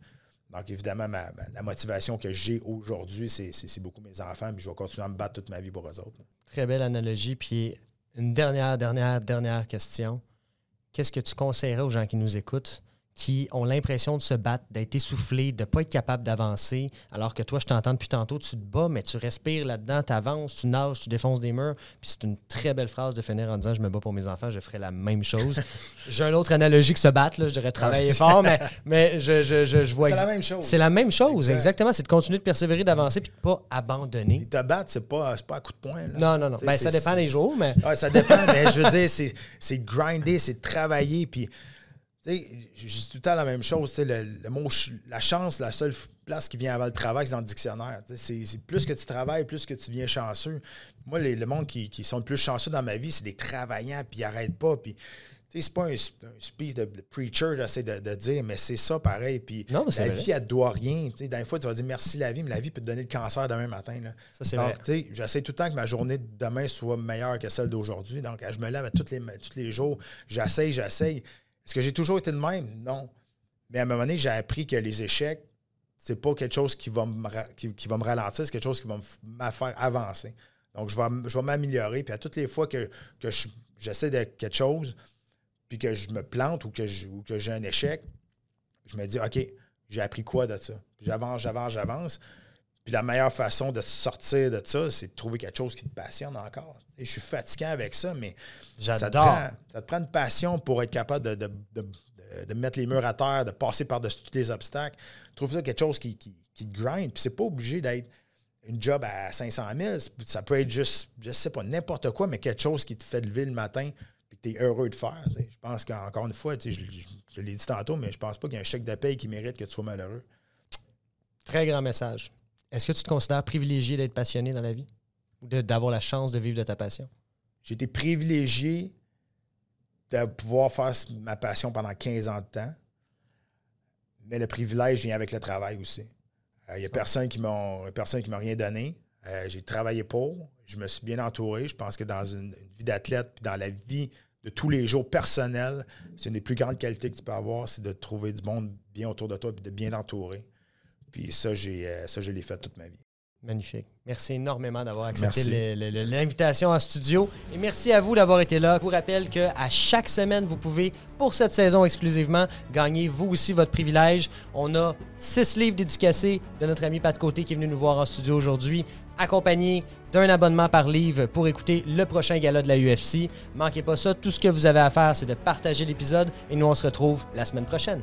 Donc, évidemment, ma- la motivation que j'ai aujourd'hui, c'est beaucoup mes enfants, puis je vais continuer à me battre toute ma vie pour eux autres. Très belle analogie. Puis une dernière, dernière, dernière question. Qu'est-ce que tu conseillerais aux gens qui nous écoutent, qui ont l'impression de se battre, d'être essoufflés, de ne pas être capable d'avancer, alors que toi, je t'entends depuis tantôt, tu te bats, mais tu respires là-dedans, tu avances, tu nages, tu défonces des murs. Puis c'est une très belle phrase de finir en disant Je me bats pour mes enfants, je ferai la même chose. J'ai une autre analogie que se battre, là, je dirais travailler fort, mais, mais je, je, je, je vois C'est la même chose. C'est la même chose, Exact. exactement. C'est de continuer de persévérer, d'avancer, puis de ne pas abandonner. Puis te battre, c'est pas, c'est pas à coup de poing. là. Non, non, non. Ben, ça dépend des jours, mais. Ouais, ça dépend, mais je veux dire, c'est, grinder, c'est travailler. Puis, je dis tout le temps la même chose. Le, le mot la chance, la seule place qui vient avant le travail, c'est dans le dictionnaire. C'est, plus que tu travailles, plus que tu deviens chanceux. Moi, les, le monde qui, qui sont le plus chanceux dans ma vie, c'est des travaillants, puis ils n'arrêtent pas. Puis, c'est pas un, sp- un speech de, preacher, j'essaie de, de dire, mais c'est ça pareil. Puis, Non, la vrai. vie, elle te doit rien. Tu sais, dans les fois, tu vas dire merci la vie, mais la vie peut te donner le cancer demain matin. Là. Ça, Donc, j'essaie tout le temps que ma journée de demain soit meilleure que celle d'aujourd'hui. Donc, je me lève à tous les, tous les jours. J'essaye, j'essaye. Est-ce que j'ai toujours été de même? Non. Mais à un moment donné, j'ai appris que les échecs, c'est pas quelque chose qui va me, qui, va me ralentir, c'est quelque chose qui va me faire avancer. Donc, je vais, je vais m'améliorer. Puis à toutes les fois que, que je- j'essaie de quelque chose, puis que je me plante ou que ou que j'ai un échec, je me dis, OK, j'ai appris quoi de ça? J'avance, j'avance, j'avance. Puis la meilleure façon de sortir de ça, c'est de trouver quelque chose qui te passionne encore. Je suis fatiguant avec ça, mais ça te, J'adore. prend, ça te prend une passion pour être capable de, de- de- de- de mettre les murs à terre, de passer par-dessus tous les obstacles. Trouve ça quelque chose qui, qui, qui te grind. Puis c'est pas obligé d'être une job à 500 000. Ça peut être juste, je sais pas, n'importe quoi, mais quelque chose qui te fait lever le matin puis que tu es heureux de faire. Je pense qu'encore une fois, je l'ai dit tantôt, mais je pense pas qu'il y a un chèque de paye qui mérite que tu sois malheureux. Très grand message. Est-ce que tu te considères privilégié d'être passionné dans la vie? Ou d'avoir la chance de vivre de ta passion? J'ai été privilégié de pouvoir faire ma passion pendant 15 ans de temps. Mais le privilège vient avec le travail aussi. Il n'y a personne qui m'a personne qui m'a rien donné. Euh, j'ai travaillé pour. Je me suis bien entouré. Je pense que dans une, une vie d'athlète, puis dans la vie de tous les jours personnelle, c'est une des plus grandes qualités que tu peux avoir, c'est de trouver du monde bien autour de toi et de bien t'entourer. Puis ça, j'ai euh, ça, je l'ai fait toute ma vie. Magnifique. Merci énormément d'avoir accepté l'invitation en studio. Et merci à vous d'avoir été là. Je vous rappelle qu'à chaque semaine, vous pouvez, pour cette saison exclusivement, gagner vous aussi votre privilège. On a six livres dédicacés de notre ami Pat Côté qui est venu nous voir en studio aujourd'hui, accompagné d'un abonnement par livre pour écouter le prochain gala de la UFC. Manquez pas ça. Tout ce que vous avez à faire, c'est de partager l'épisode et nous, on se retrouve la semaine prochaine.